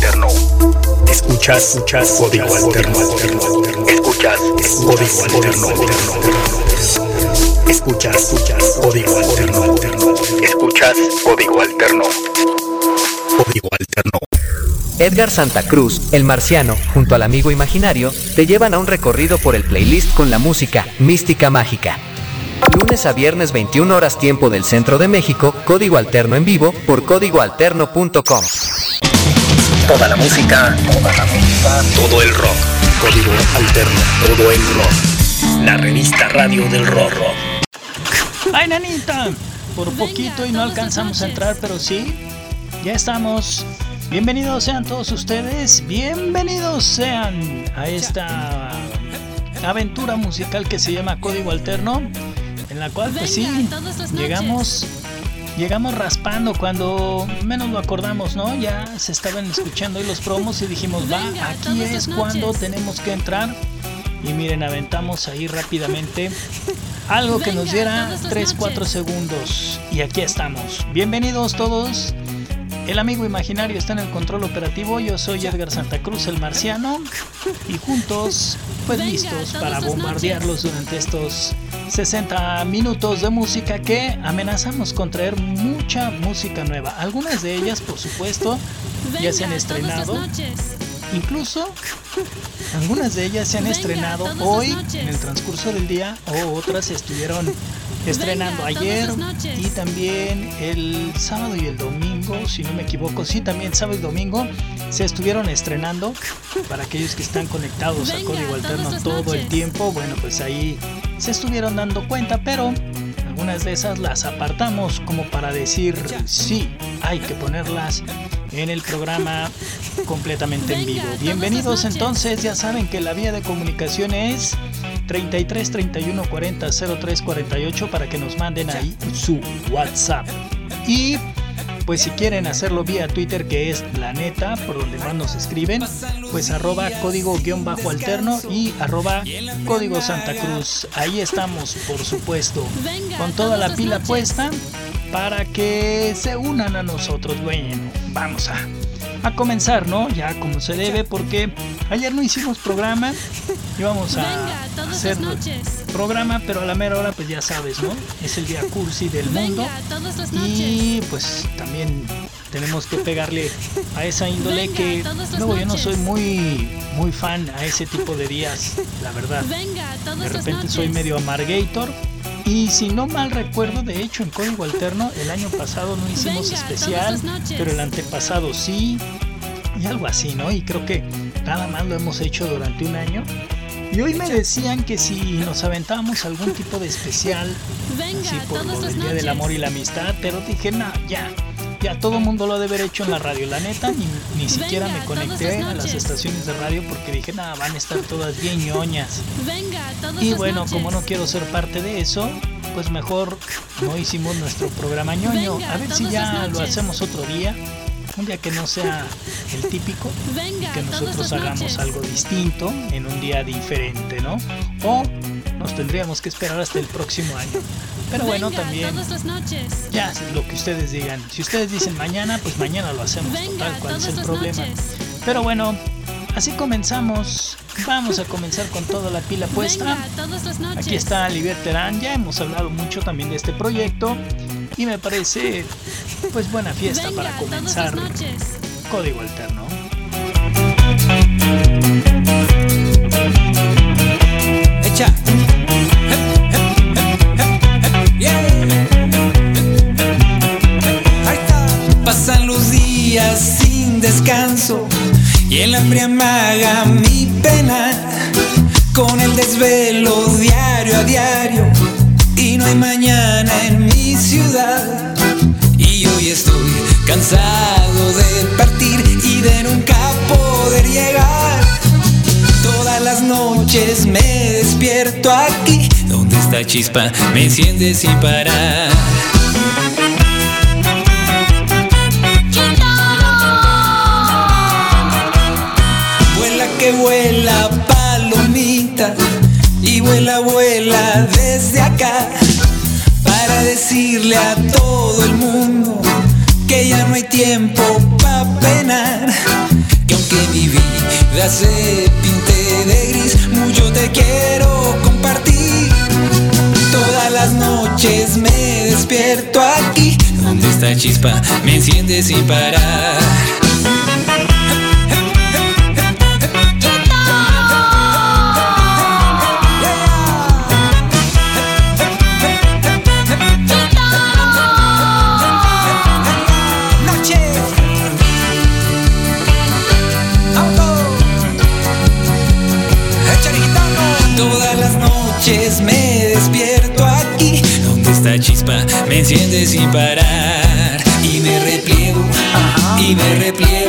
alterno. Escuchas, escuchas código alterno. Escuchas código alterno. Escuchas, escuchas código alterno. Escuchas código alterno. Código alterno. Edgar Santa Cruz, el marciano, junto al amigo imaginario, te llevan a un recorrido por el playlist con la música Mística Mágica. Lunes a viernes 21 horas tiempo del centro de México, código alterno en vivo por códigoalterno.com. Toda la música, toda la música, todo el rock. Código alterno, todo el rock. La revista radio del rock. ¡Ay, nanita! Por poquito y no alcanzamos a entrar, pero sí, ya estamos. Bienvenidos sean todos ustedes, bienvenidos sean a esta aventura musical que se llama Código Alterno, en la cual pues sí, llegamos llegamos raspando cuando menos lo acordamos, ¿no? Ya se estaban escuchando ahí los promos y dijimos, va, aquí es cuando tenemos que entrar. Y miren, aventamos ahí rápidamente algo que nos diera 3-4 segundos. Y aquí estamos. Bienvenidos todos el amigo imaginario está en el control operativo. Yo soy Edgar Santa Cruz, el marciano. Y juntos, pues listos para bombardearlos durante estos 60 minutos de música que amenazamos con traer mucha música nueva. Algunas de ellas, por supuesto, ya se han estrenado. Incluso algunas de ellas se han estrenado hoy en el transcurso del día o otras estuvieron estrenando ayer y también el sábado y el domingo, si no me equivoco, sí, también sábado y domingo se estuvieron estrenando para aquellos que están conectados a Código Alterno todo el tiempo, bueno, pues ahí se estuvieron dando cuenta, pero algunas de esas las apartamos como para decir, sí, hay que ponerlas en el programa completamente en vivo. Bienvenidos entonces, ya saben que la vía de comunicación es 33 31 40 03 48 para que nos manden ahí su WhatsApp. Y pues si quieren hacerlo vía Twitter que es la neta, por donde más nos escriben, pues arroba código guion bajo alterno y arroba código Santa Cruz. Ahí estamos, por supuesto, con toda la pila puesta para que se unan a nosotros. Bueno, vamos a, a comenzar, ¿no? Ya como se debe, porque ayer no hicimos programa. Íbamos a hacer programa, pero a la mera hora, pues ya sabes, ¿no? Es el día cursi del mundo. Y pues también tenemos que pegarle a esa índole que luego yo no soy muy muy fan a ese tipo de días, la verdad. De repente soy medio amargator y si no mal recuerdo, de hecho en Código Alterno el año pasado no hicimos especial, pero el antepasado sí, y algo así, ¿no? Y creo que nada más lo hemos hecho durante un año. Y hoy me decían que si nos aventábamos algún tipo de especial, así por del Día del Amor y la Amistad, pero dije, no, ya, ya todo el mundo lo ha de haber hecho en la radio. La neta, ni, ni siquiera me conecté a las estaciones de radio porque dije, nada, van a estar todas bien ñoñas. Y bueno, como no quiero ser parte de eso, pues mejor no hicimos nuestro programa ñoño. A ver si ya lo hacemos otro día. Un día que no sea el típico y que nosotros hagamos algo distinto en un día diferente, ¿no? O nos tendríamos que esperar hasta el próximo año. Pero bueno, también ya lo que ustedes digan. Si ustedes dicen mañana, pues mañana lo hacemos. Total, ¿cuál es el problema? Pero bueno, así comenzamos. Vamos a comenzar con toda la pila puesta. Aquí está Olivier Terán. Ya hemos hablado mucho también de este proyecto. Y me parece, pues, buena fiesta para comenzar Código Alterno. Echa. Sin descanso y el hambre amaga mi pena con el desvelo diario a diario. Y no hay mañana en mi ciudad. Y hoy estoy cansado de partir y de nunca poder llegar. Todas las noches me despierto aquí donde esta chispa me enciende sin parar vuela palomita y vuela vuela desde acá para decirle a todo el mundo que ya no hay tiempo para penar vida se pinte de gris, mucho te quiero compartir. Todas las noches me despierto aquí, donde está chispa me enciende sin parar. Enciende sin parar. Y me repliego y me repliego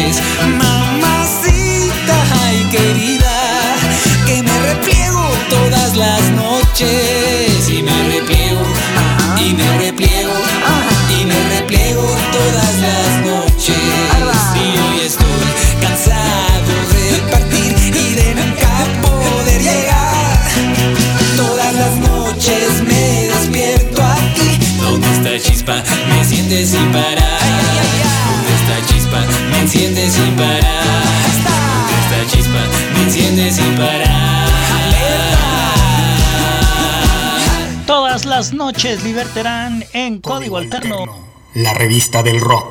noches enciende sin parar está chispa me enciende sin parar Todas las noches divertirán en Código Alterno. La revista del rock.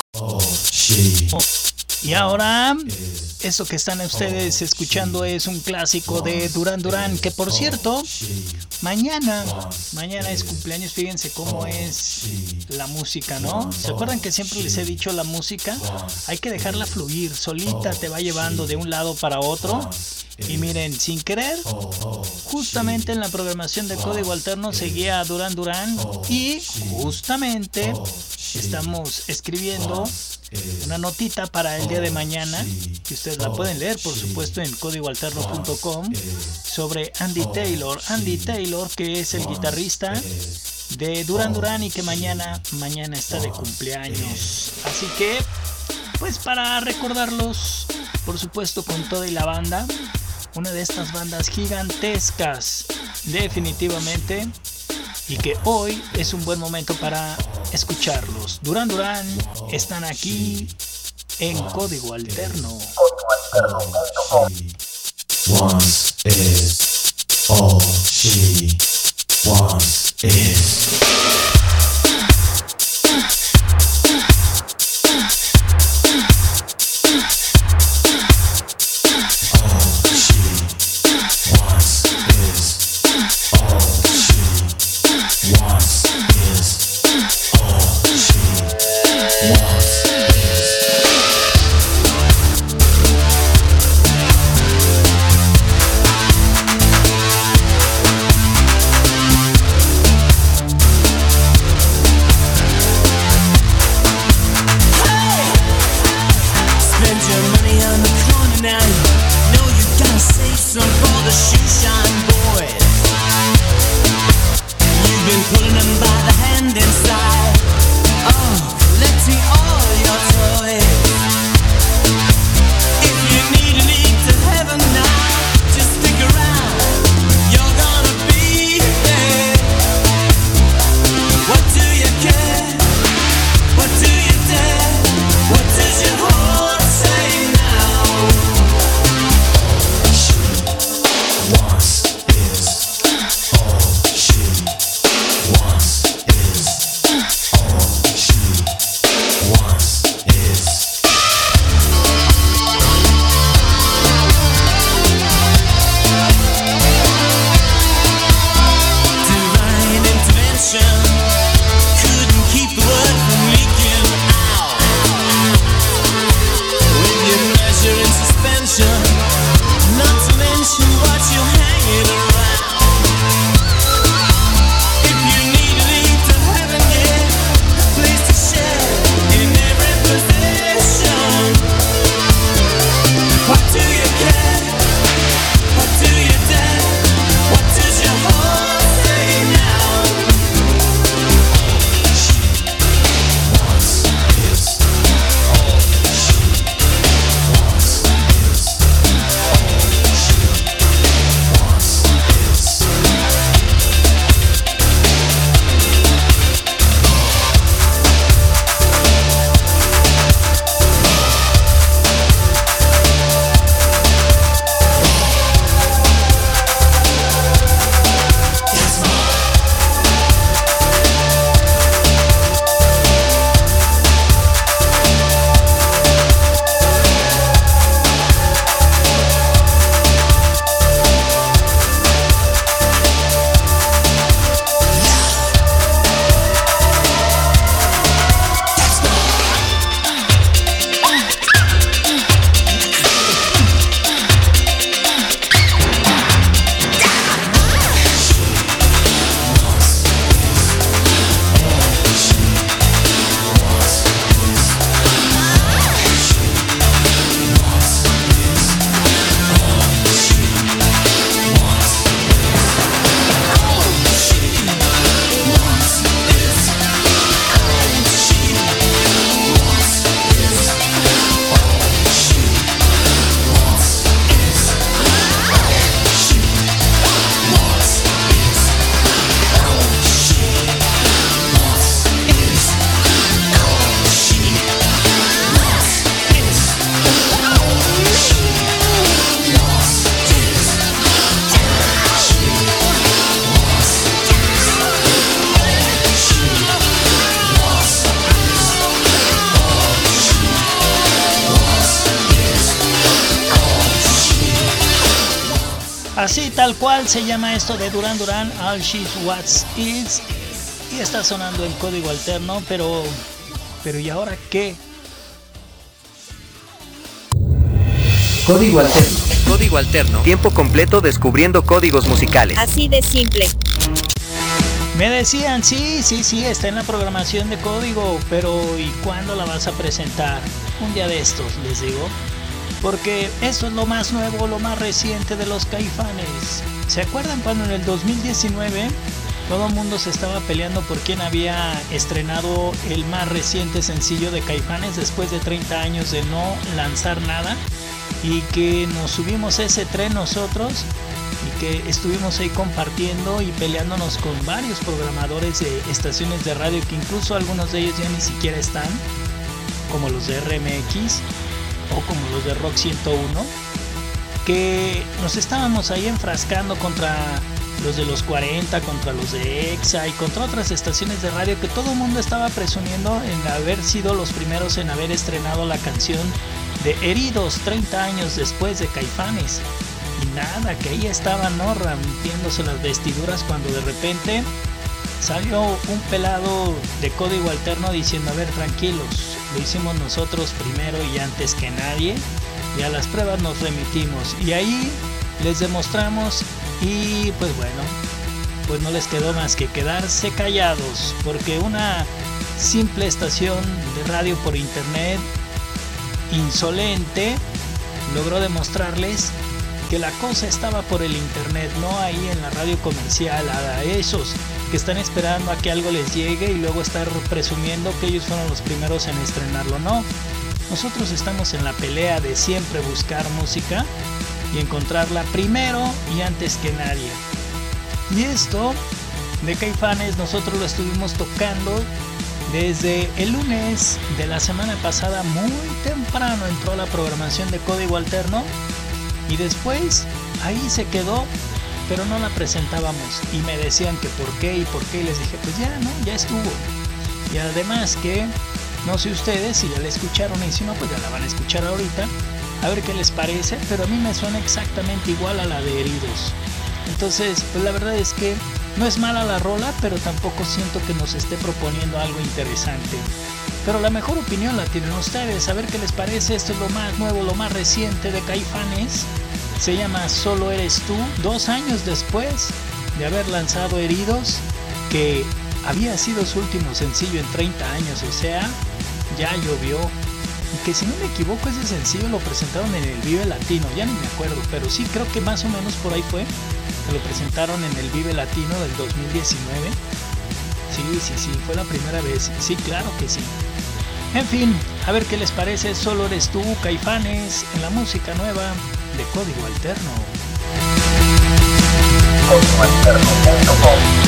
Y ahora, eso que están ustedes escuchando es un clásico de Duran Duran, que por cierto, mañana, mañana es cumpleaños, fíjense cómo es la música, ¿no? ¿Se acuerdan que siempre les he dicho la música? Hay que dejarla fluir, solita te va llevando de un lado para otro. Y miren, sin querer, justamente en la programación de Código Alterno seguía a Duran Duran y justamente estamos escribiendo una notita para el día de mañana que ustedes la pueden leer por supuesto en códigoalterno.com sobre Andy Taylor. Andy Taylor que es el guitarrista de Duran Duran y que mañana mañana está de cumpleaños. así que pues para recordarlos por supuesto con toda y la banda una de estas bandas gigantescas definitivamente y que hoy es un buen momento para escucharlos. Duran Duran están aquí en Código Alterno. Once is all she is. by the se llama esto de Duran Duran, All She's What Is. Y está sonando en código alterno, pero. Pero ¿y ahora qué? Código alterno. Código alterno. Tiempo completo descubriendo códigos musicales. Así de simple. Me decían, sí, sí, sí, está en la programación de código, pero ¿y cuándo la vas a presentar? Un día de estos, les digo. Porque esto es lo más nuevo, lo más reciente de los caifanes. ¿Se acuerdan cuando en el 2019 todo el mundo se estaba peleando por quién había estrenado el más reciente sencillo de caifanes después de 30 años de no lanzar nada? Y que nos subimos ese tren nosotros y que estuvimos ahí compartiendo y peleándonos con varios programadores de estaciones de radio que incluso algunos de ellos ya ni siquiera están, como los de RMX o como los de Rock 101, que nos estábamos ahí enfrascando contra los de los 40, contra los de EXA y contra otras estaciones de radio que todo el mundo estaba presumiendo en haber sido los primeros en haber estrenado la canción de Heridos 30 años después de Caifanes. Y nada, que ahí estaban, ¿no? Rompiéndose las vestiduras cuando de repente salió un pelado de código alterno diciendo, a ver, tranquilos, lo hicimos nosotros primero y antes que nadie, y a las pruebas nos remitimos. Y ahí les demostramos y pues bueno, pues no les quedó más que quedarse callados, porque una simple estación de radio por internet insolente logró demostrarles que la cosa estaba por el internet, no ahí en la radio comercial, a esos que están esperando a que algo les llegue y luego estar presumiendo que ellos fueron los primeros en estrenarlo. No, nosotros estamos en la pelea de siempre buscar música y encontrarla primero y antes que nadie. Y esto de Caifanes nosotros lo estuvimos tocando desde el lunes de la semana pasada, muy temprano entró la programación de Código Alterno y después ahí se quedó, pero no la presentábamos. Y me decían que por qué y por qué. Y les dije, pues ya, ¿no? Ya estuvo. Y además que, no sé ustedes si ya la escucharon y si no, pues ya la van a escuchar ahorita. A ver qué les parece, pero a mí me suena exactamente igual a la de Heridos. Entonces, pues la verdad es que no es mala la rola, pero tampoco siento que nos esté proponiendo algo interesante. Pero la mejor opinión la tienen ustedes, a ver qué les parece. Esto es lo más nuevo, lo más reciente de Caifanes. Se llama Solo Eres Tú, dos años después de haber lanzado Heridos, que había sido su último sencillo en 30 años, o sea, ya llovió. Y que si no me equivoco ese sencillo lo presentaron en el Vive Latino, ya ni me acuerdo, pero sí creo que más o menos por ahí fue. Lo presentaron en el Vive Latino del 2019. Sí, sí, sí, fue la primera vez. Sí, claro que sí. En fin, a ver qué les parece. Solo eres tú, Caifanes, en la música nueva de Código Alterno. Ven,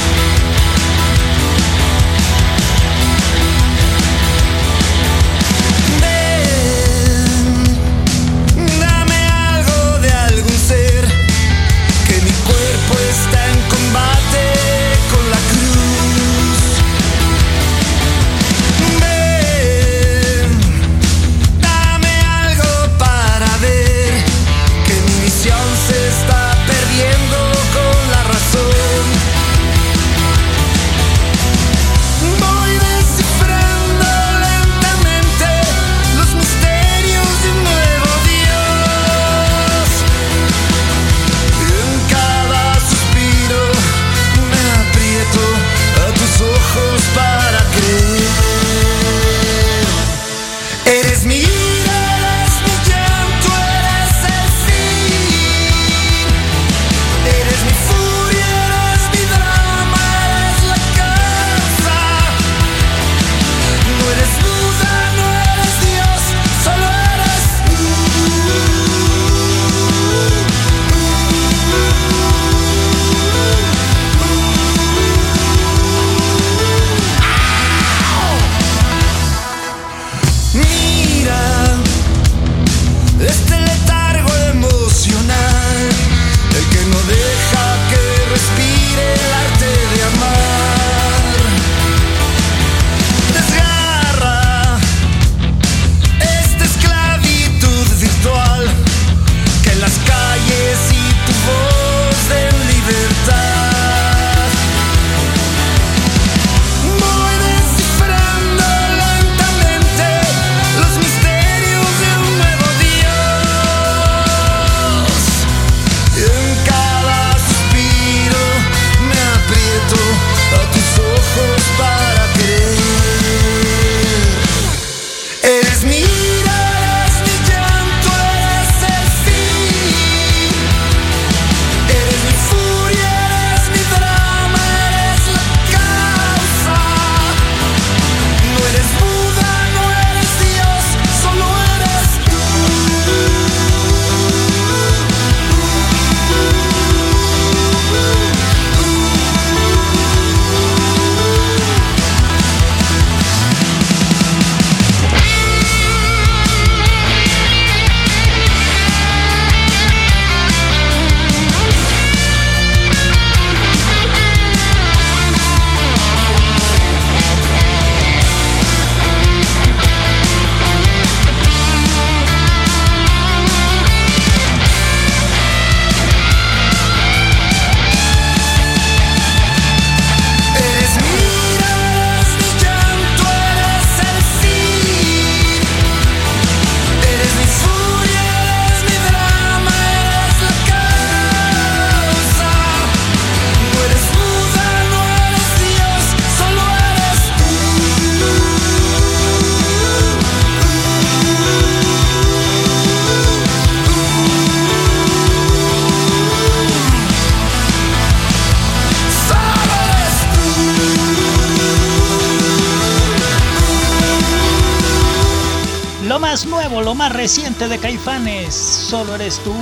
de Caifanes. Solo eres tú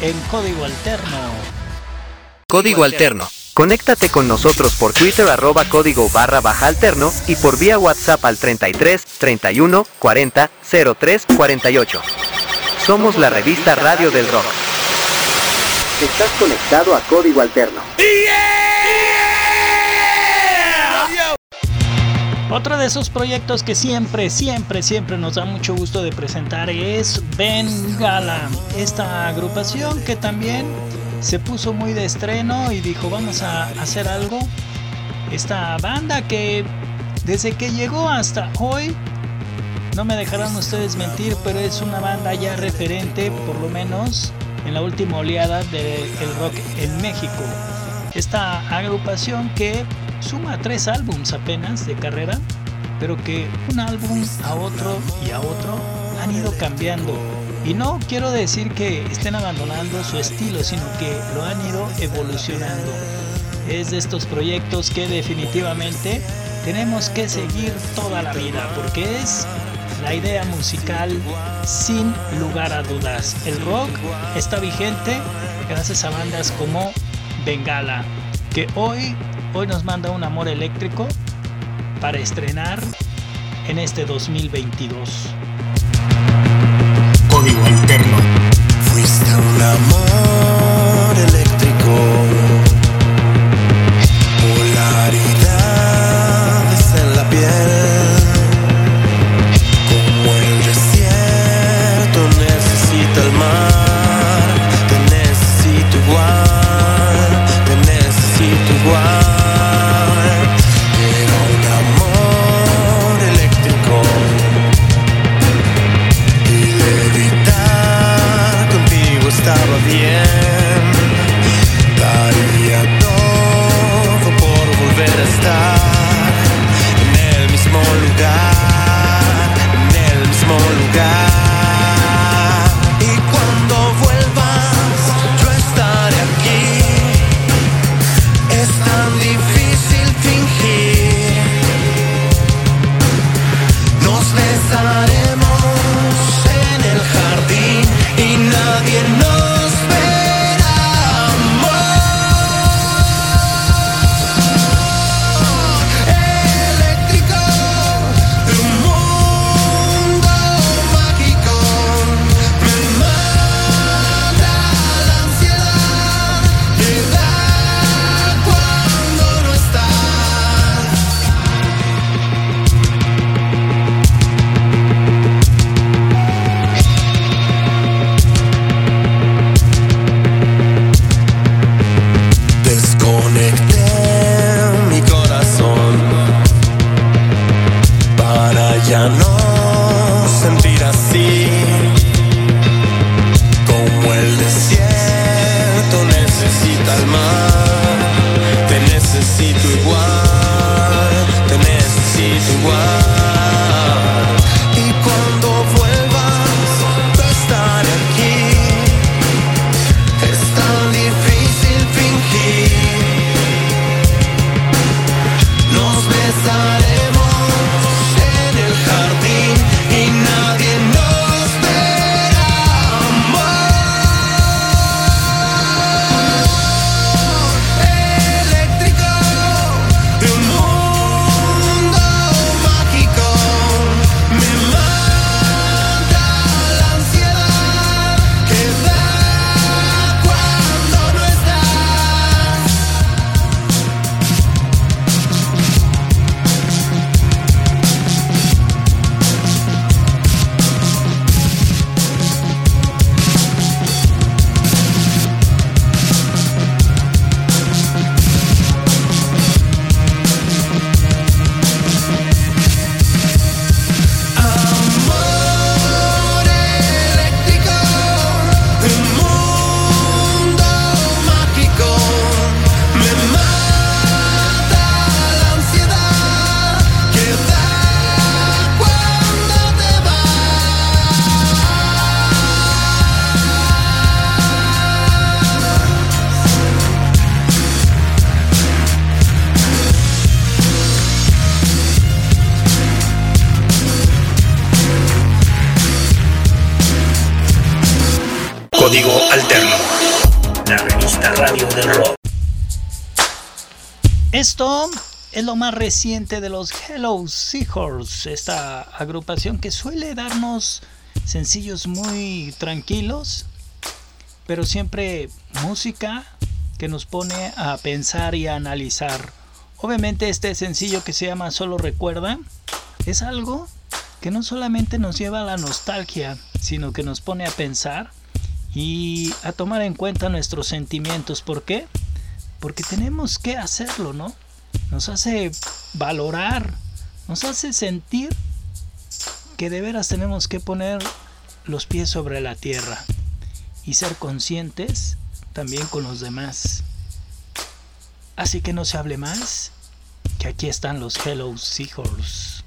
en código alterno. Código alterno. Conéctate con nosotros por Twitter arroba código barra baja alterno y por vía WhatsApp al 33 31 40 03 48. Somos la revista Radio del Rock. Estás conectado a Código Alterno. Otro de esos proyectos que siempre, siempre, siempre nos da mucho gusto de presentar es Bengala. Esta agrupación que también se puso muy de estreno y dijo vamos a hacer algo. Esta banda que desde que llegó hasta hoy, no me dejarán ustedes mentir, pero es una banda ya referente, por lo menos en la última oleada del rock en México. Esta agrupación que suma tres álbums apenas de carrera, pero que un álbum a otro y a otro han ido cambiando. Y no quiero decir que estén abandonando su estilo, sino que lo han ido evolucionando. Es de estos proyectos que definitivamente tenemos que seguir toda la vida, porque es la idea musical sin lugar a dudas. El rock está vigente gracias a bandas como Bengala, que hoy, hoy nos manda un amor eléctrico para estrenar en este 2022. Código alterno. Fuiste un amor es lo más reciente de los Hello Seahorse, esta agrupación que suele darnos sencillos muy tranquilos, pero siempre música que nos pone a pensar y a analizar. Obviamente este sencillo que se llama Solo Recuerda es algo que no solamente nos lleva a la nostalgia, sino que nos pone a pensar y a tomar en cuenta nuestros sentimientos. ¿Por qué? Porque tenemos que hacerlo, ¿no? Nos hace valorar, nos hace sentir que de veras tenemos que poner los pies sobre la tierra y ser conscientes también con los demás. Así que no se hable más, que aquí están los Hello Seahorse.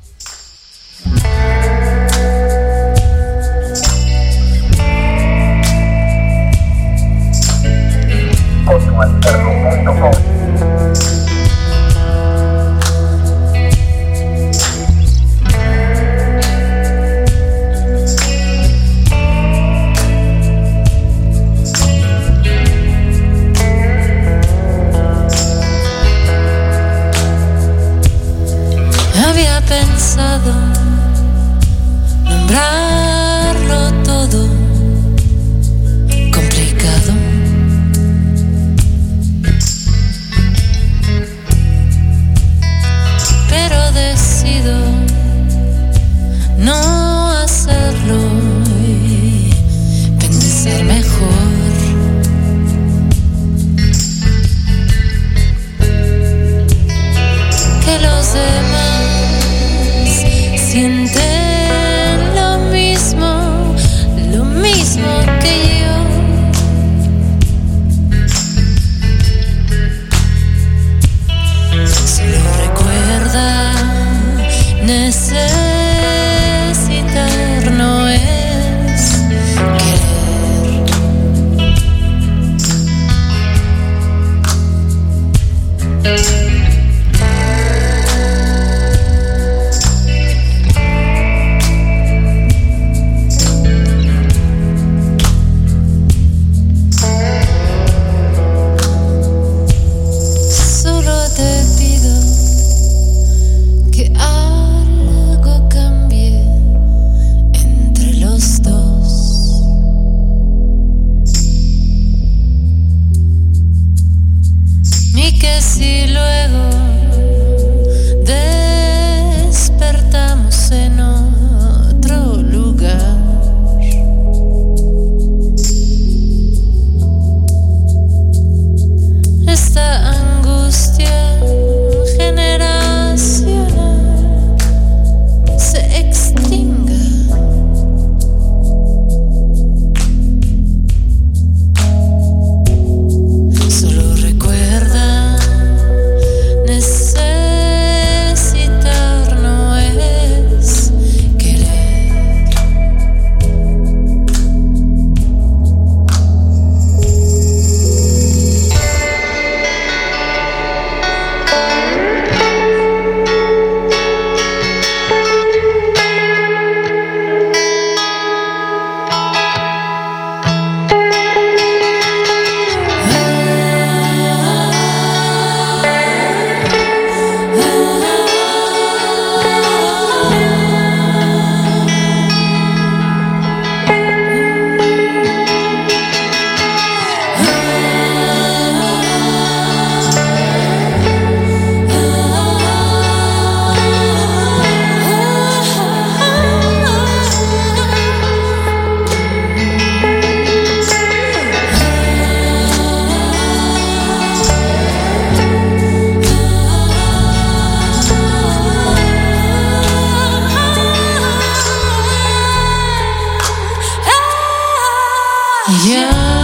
Ya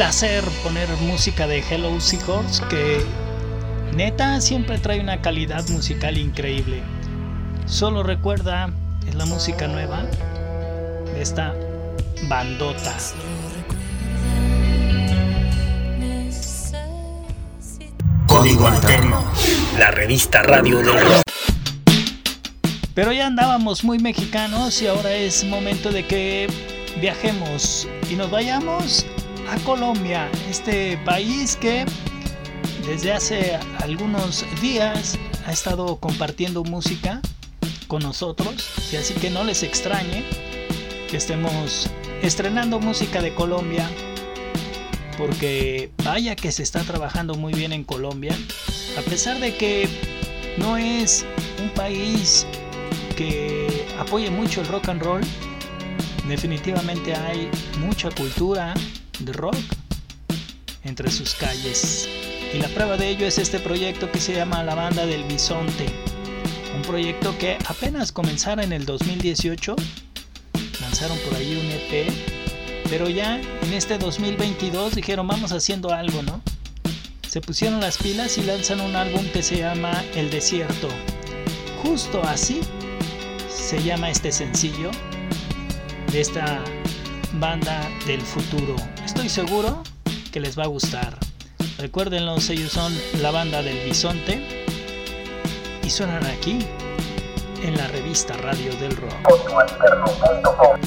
placer poner música de Hello Seahorse que neta siempre trae una calidad musical increíble. Solo recuerda, es la música nueva de esta bandota. Código Alterno. La revista radio del rock. Pero ya andábamos muy mexicanos y ahora es momento de que viajemos y nos vayamos a Colombia, este país que desde hace algunos días ha estado compartiendo música con nosotros y así que no les extrañe que estemos estrenando música de Colombia porque vaya que se está trabajando muy bien en Colombia a pesar de que no es un país que apoye mucho el rock and roll definitivamente hay mucha cultura de rock entre sus calles. Y la prueba de ello es este proyecto que se llama La Banda del Bisonte. Un proyecto que apenas comenzara en el 2018. Lanzaron por ahí un EP. Pero ya en este 2022 dijeron vamos haciendo algo, ¿no? Se pusieron las pilas y lanzan un álbum que se llama El Desierto. Justo así se llama este sencillo de esta banda del futuro. Estoy seguro que les va a gustar. Recuérdenlos, ellos son la banda del bisonte y suenan aquí en la revista Radio del Rock.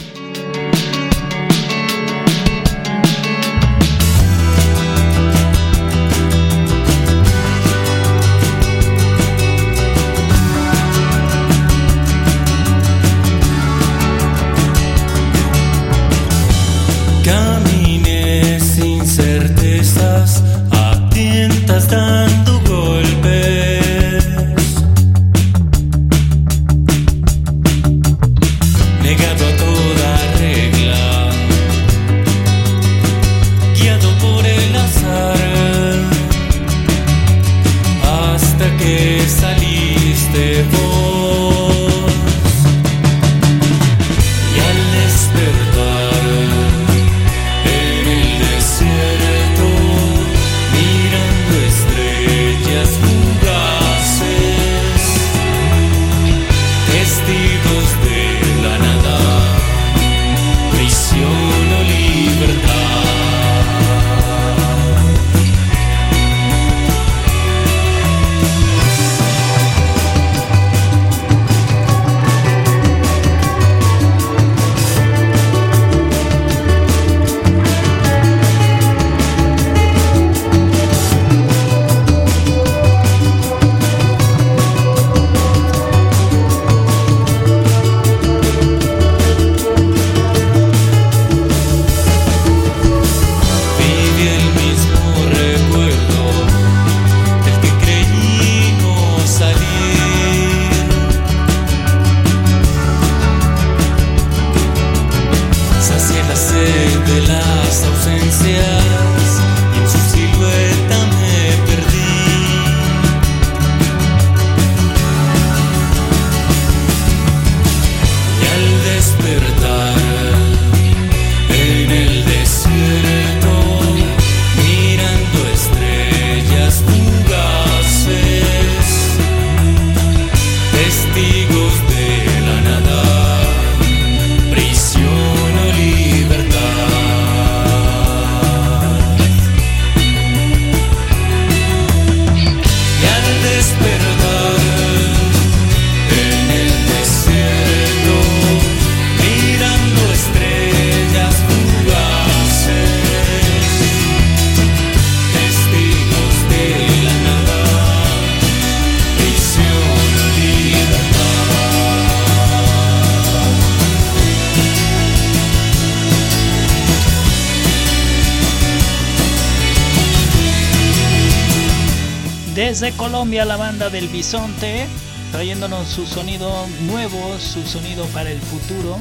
Desde Colombia la banda del Bisonte, trayéndonos su sonido nuevo, su sonido para el futuro,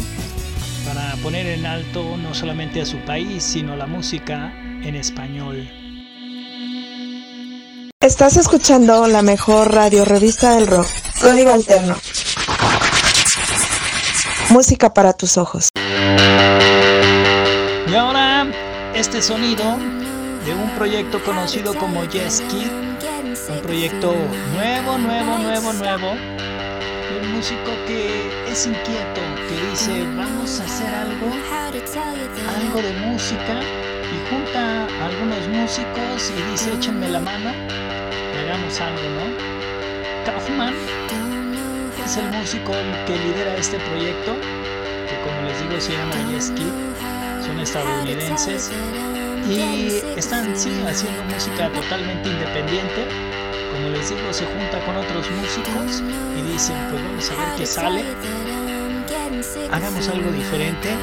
para poner en alto no solamente a su país, sino la música en español. Estás escuchando la mejor radio revista del rock. Código Alterno. Música para tus ojos. Y ahora este sonido de un proyecto conocido como Yes Kid, un proyecto nuevo, nuevo, nuevo, nuevo, un músico que es inquieto, que dice vamos a hacer algo, algo de música. Y junta a algunos músicos y dice échenme la mano y hagamos algo, ¿no? Kaufman es el músico que lidera este proyecto, que como les digo se llama Yes Kid, son estadounidenses. Y están sí, haciendo música totalmente independiente. Como les digo, se junta con otros músicos y dicen, pues vamos a ver qué sale. Hagamos algo diferente.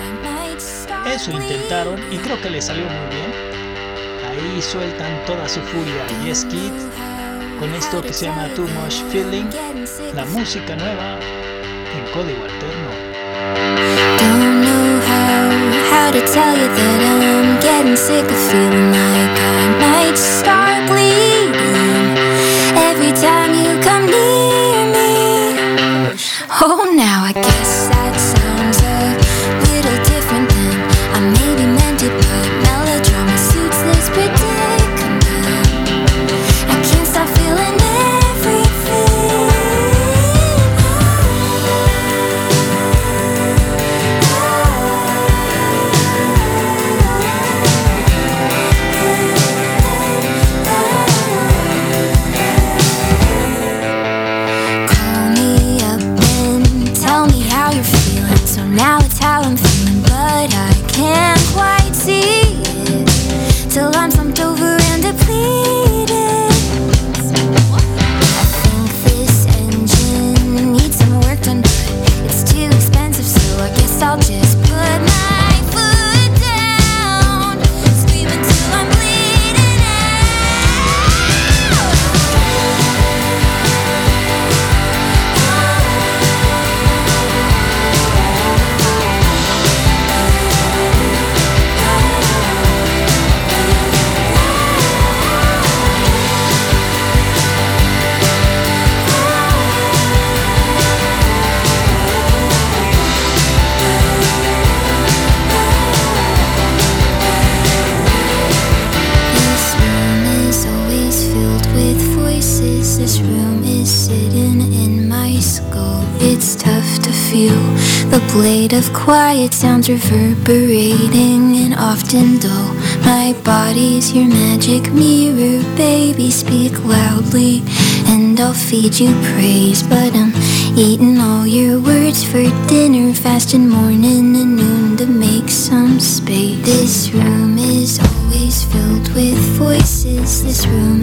Eso intentaron y creo que les salió muy bien. Ahí sueltan toda su furia Yes Kid con esto que se llama Too Much Feeling, la música nueva en código alterno. Every time you come near sounds reverberating and often dull. My body's your magic mirror, baby. Speak loudly and I'll feed you praise. But I'm eating all your words for dinner, fasting morning and noon to make some space. This room is always filled with voices. This room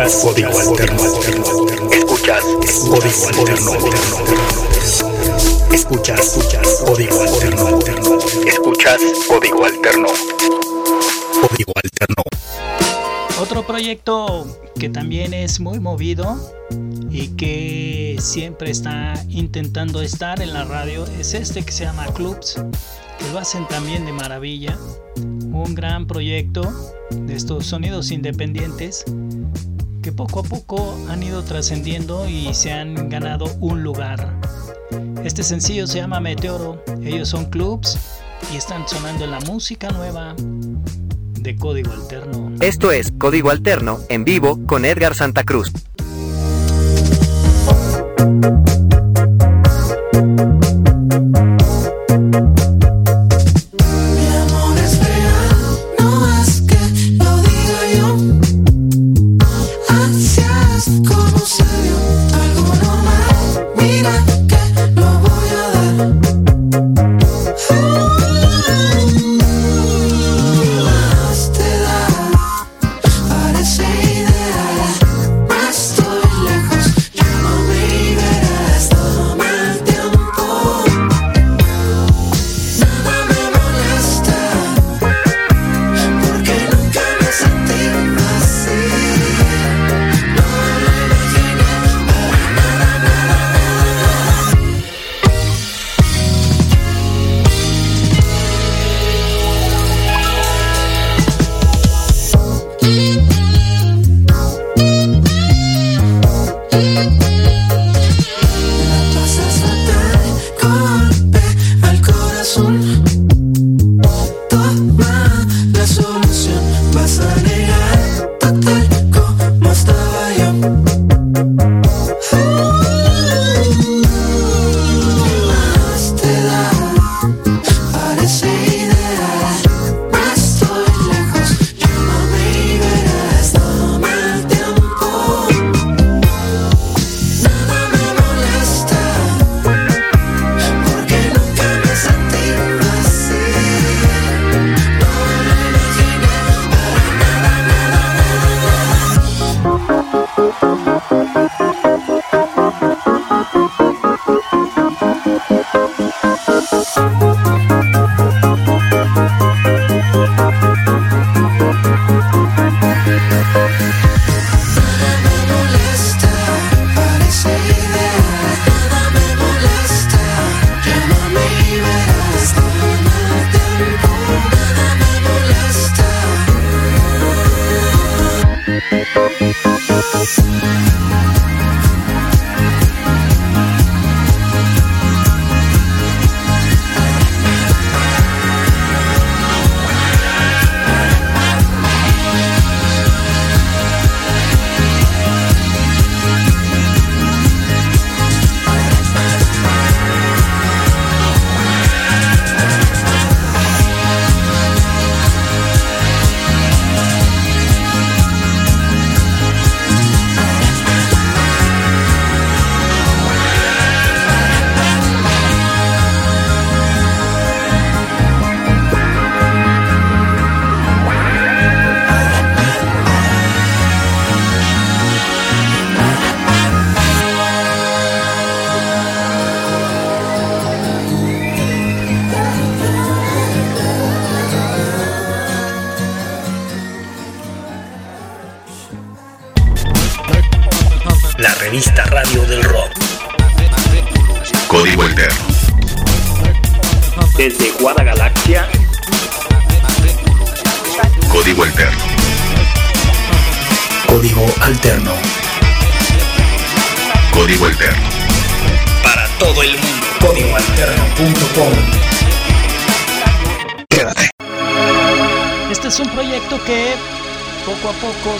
Escuchas, código alterno. Escuchas, código alterno. Escuchas, escuchas, código alterno. Escuchas, código alterno. Código alterno. Otro proyecto que también es muy movido y que siempre está intentando estar en la radio es este que se llama Clubs, que lo hacen también de maravilla. Un gran proyecto de estos sonidos independientes que poco a poco han ido trascendiendo y se han ganado un lugar. Este sencillo se llama Meteoro, ellos son Clubs y están sonando la música nueva de Código Alterno. Esto es Código Alterno en vivo con Edgar Santa Cruz.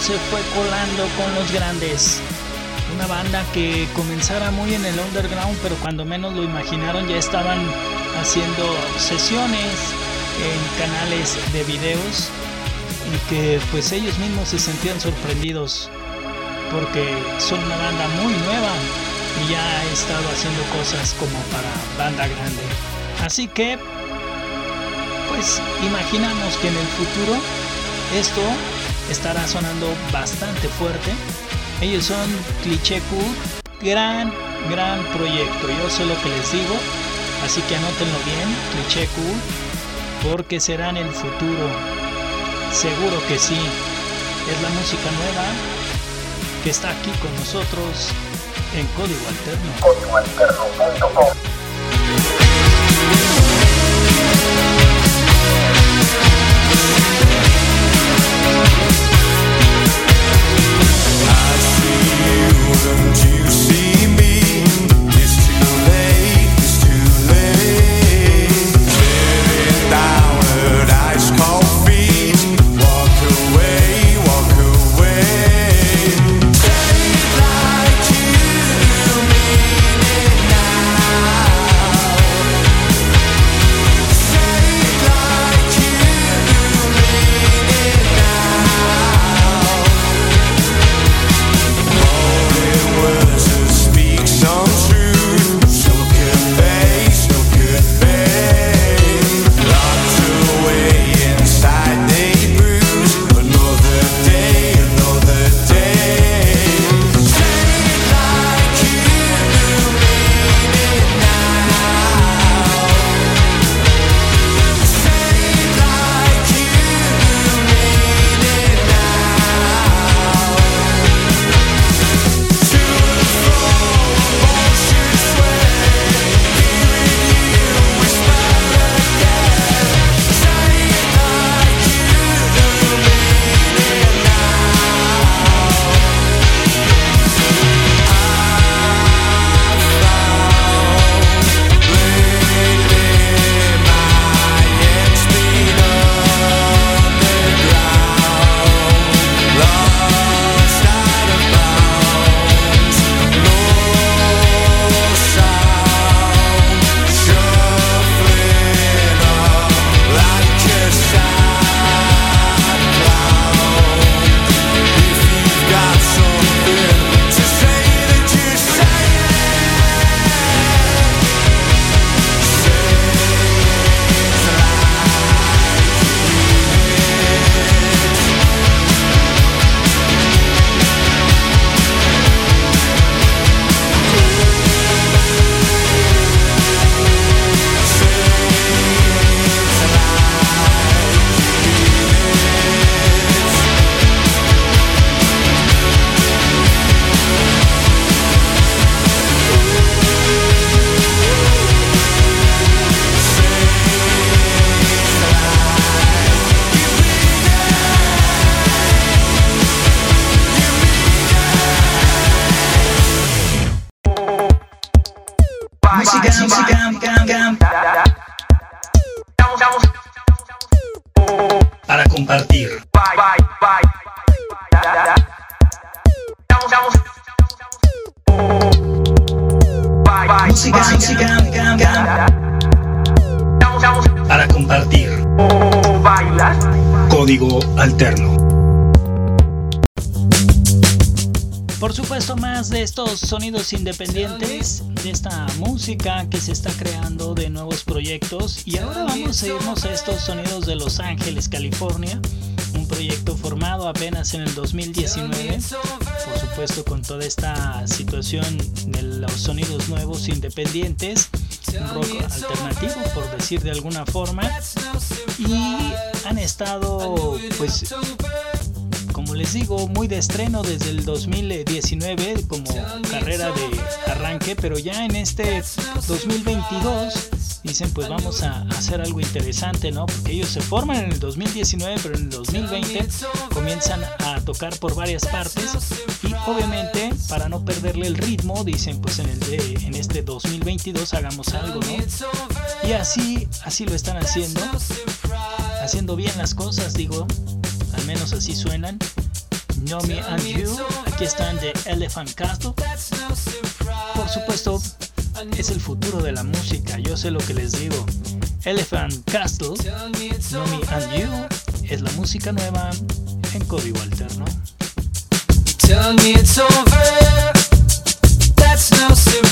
Se fue colando con los grandes. Una banda que comenzara muy en el underground, pero cuando menos lo imaginaron ya estaban haciendo sesiones en canales de videos y que pues ellos mismos se sentían sorprendidos porque son una banda muy nueva y ya ha estado haciendo cosas como para banda grande. Así que pues imaginamos que en el futuro esto estará sonando bastante fuerte. Ellos son Cliché gran, gran proyecto. Yo sé lo que les digo, así que anótenlo bien, Cliché porque será en el futuro. Seguro que sí. Es la música nueva que está aquí con nosotros en Código Alterno. I see you, and you? Para compartir. Para compartir. Código alterno. Por supuesto, más de estos sonidos independientes, de esta música que se está creando, de nuevos proyectos. Y ahora vamos a irnos a estos sonidos de Los Ángeles, California. Un proyecto formado apenas en el 2019. Por supuesto, con toda esta situación de los sonidos nuevos independientes. Un rock alternativo, por decir de alguna forma. Y han estado, pues, como les digo, muy de estreno desde el 2019 como carrera de arranque, pero ya en este 2022 dicen pues vamos a hacer algo interesante, ¿no? Porque ellos se forman en el 2019, pero en el 2020 comienzan a tocar por varias partes y obviamente para no perderle el ritmo dicen pues en el de, en este 2022 hagamos algo, ¿no? Y así así lo están haciendo, haciendo bien las cosas, digo, al menos así suenan. No Me and You, aquí están de Elephant Castle. Por supuesto, es el futuro de la música, yo sé lo que les digo. Elephant Castle, No Me and You, es la música nueva en código alterno. Tell me it's over, that's no surprise.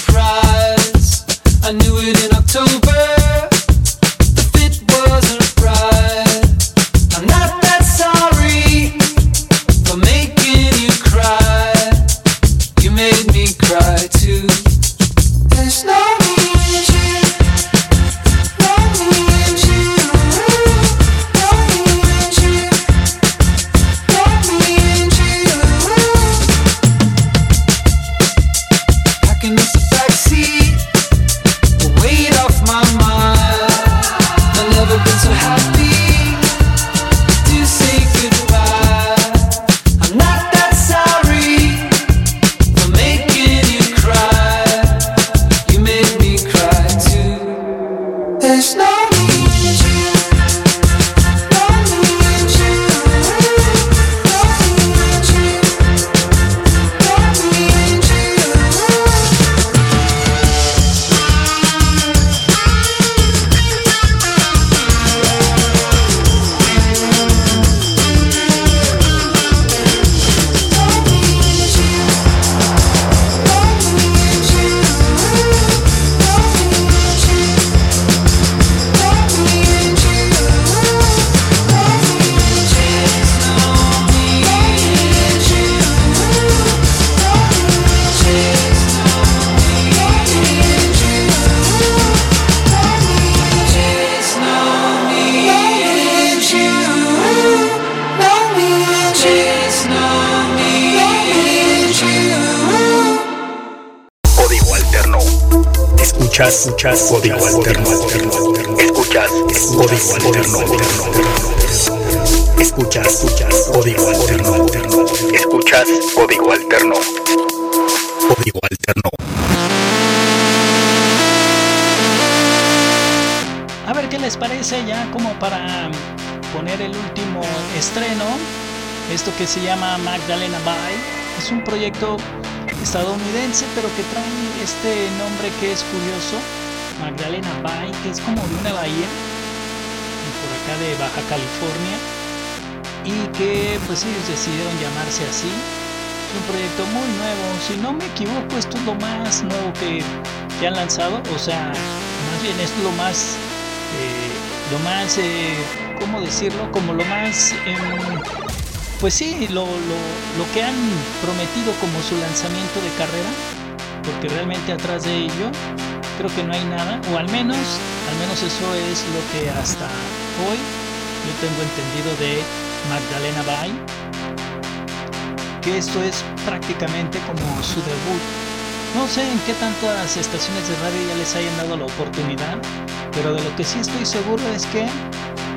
Escuchas código alterno. Código alterno. A ver qué les parece ya como para poner el último estreno. Esto que se llama Magdalena Bay. Es un proyecto estadounidense pero que trae este nombre que es curioso. Magdalena Bay, que es como de una bahía por acá de Baja California. Y que pues ellos decidieron llamarse así. Es un proyecto muy nuevo. Si no me equivoco, esto es lo más nuevo que, que han lanzado. O sea, más bien es lo más eh, lo más, eh, ¿cómo decirlo? Como lo más, em, pues sí, lo, lo, lo que han prometido como su lanzamiento de carrera, porque realmente atrás de ello creo que no hay nada, o al menos, al menos eso es lo que hasta hoy yo tengo entendido de Magdalena Bay, que esto es prácticamente como su debut no sé en qué tantas estaciones de radio ya les hayan dado la oportunidad, pero de lo que sí estoy seguro es que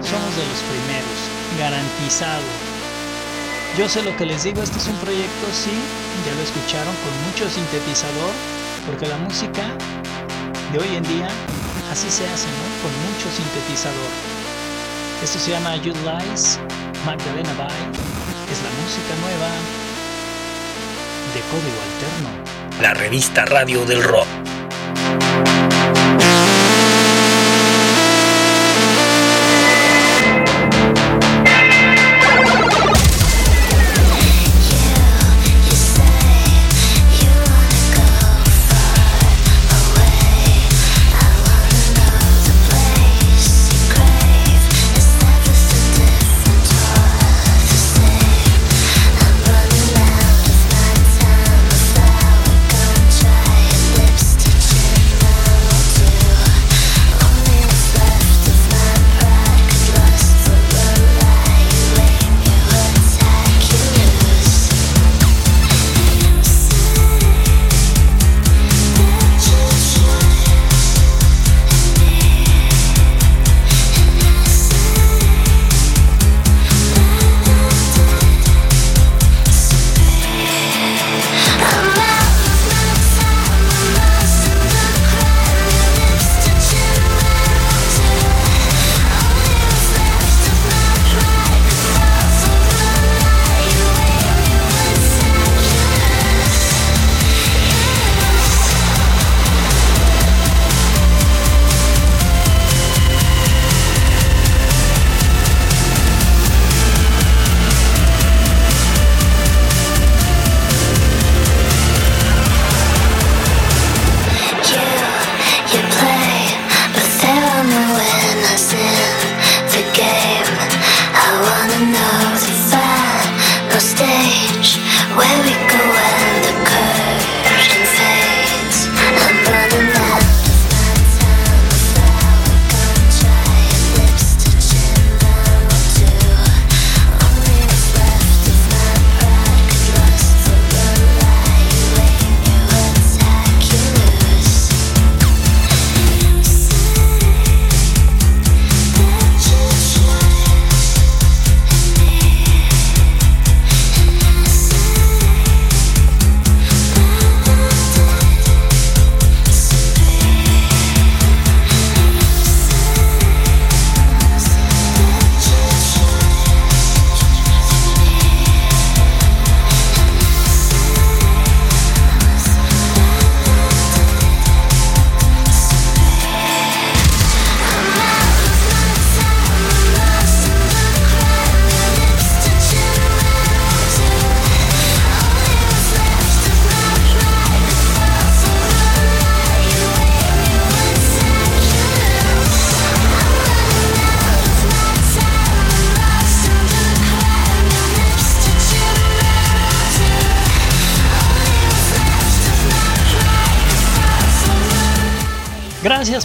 somos de los primeros, garantizado. Yo sé lo que les digo, este es un proyecto, sí, ya lo escucharon, con mucho sintetizador, porque la música de hoy en día así se hace, ¿no? Con mucho sintetizador. Esto se llama You Lies, Magdalena Bay. Es la música nueva de Código Alterno. La revista Radio del Rock.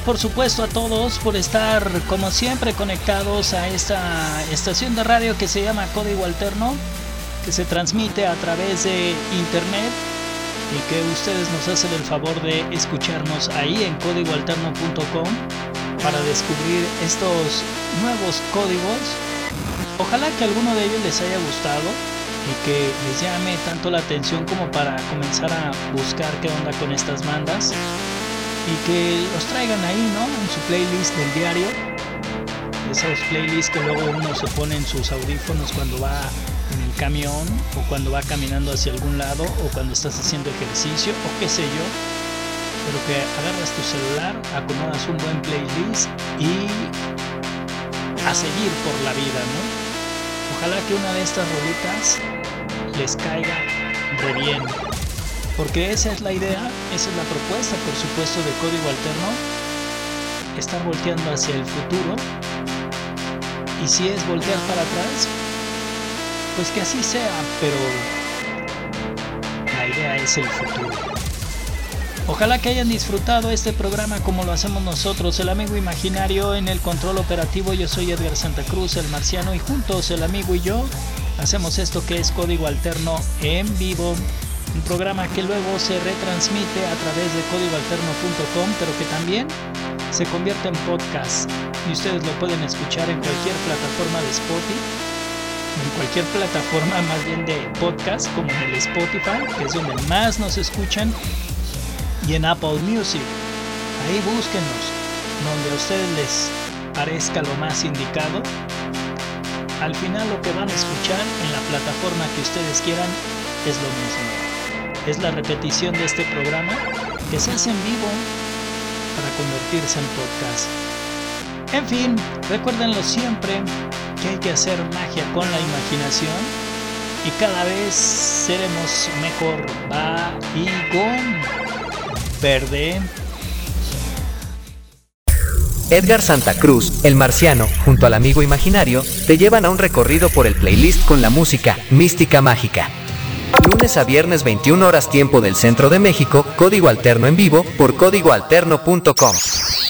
Por supuesto a todos por estar como siempre conectados a esta estación de radio que se llama Código Alterno, que se transmite a través de internet y que ustedes nos hacen el favor de escucharnos ahí en códigoalterno.com para descubrir estos nuevos códigos. Ojalá que alguno de ellos les haya gustado y que les llame tanto la atención como para comenzar a buscar qué onda con estas bandas y que los traigan ahí, ¿no? En su playlist del diario. Esos playlists que luego uno se pone en sus audífonos cuando va en el camión o cuando va caminando hacia algún lado o cuando estás haciendo ejercicio o qué sé yo. Pero que agarras tu celular, acomodas un buen playlist y a seguir por la vida, ¿no? Ojalá que una de estas rolitas les caiga re bien. Porque esa es la idea, esa es la propuesta, por supuesto, de Código Alterno. Estar volteando hacia el futuro. Y si es voltear para atrás, pues que así sea, pero la idea es el futuro. Ojalá que hayan disfrutado este programa como lo hacemos nosotros, el amigo imaginario en el control operativo. Yo soy Edgar Santa Cruz, el marciano, y juntos el amigo y yo hacemos esto que es Código Alterno en vivo un programa que luego se retransmite a través de códigoalterno.com, pero que también se convierte en podcast y ustedes lo pueden escuchar en cualquier plataforma de Spotify, en cualquier plataforma más bien de podcast, como en el Spotify, que es donde más nos escuchan, y en Apple Music. Ahí búsquenos, donde a ustedes les parezca lo más indicado. Al final lo que van a escuchar en la plataforma que ustedes quieran es lo mismo. Es la repetición de este programa que se hace en vivo para convertirse en podcast. En fin, recuérdenlo siempre que hay que hacer magia con la imaginación y cada vez seremos mejor. Va y con verde. Edgar Santa Cruz, el marciano, junto al amigo imaginario, te llevan a un recorrido por el playlist con la música mística mágica. Lunes a viernes 21 horas tiempo del centro de México, código alterno en vivo por códigoalterno.com.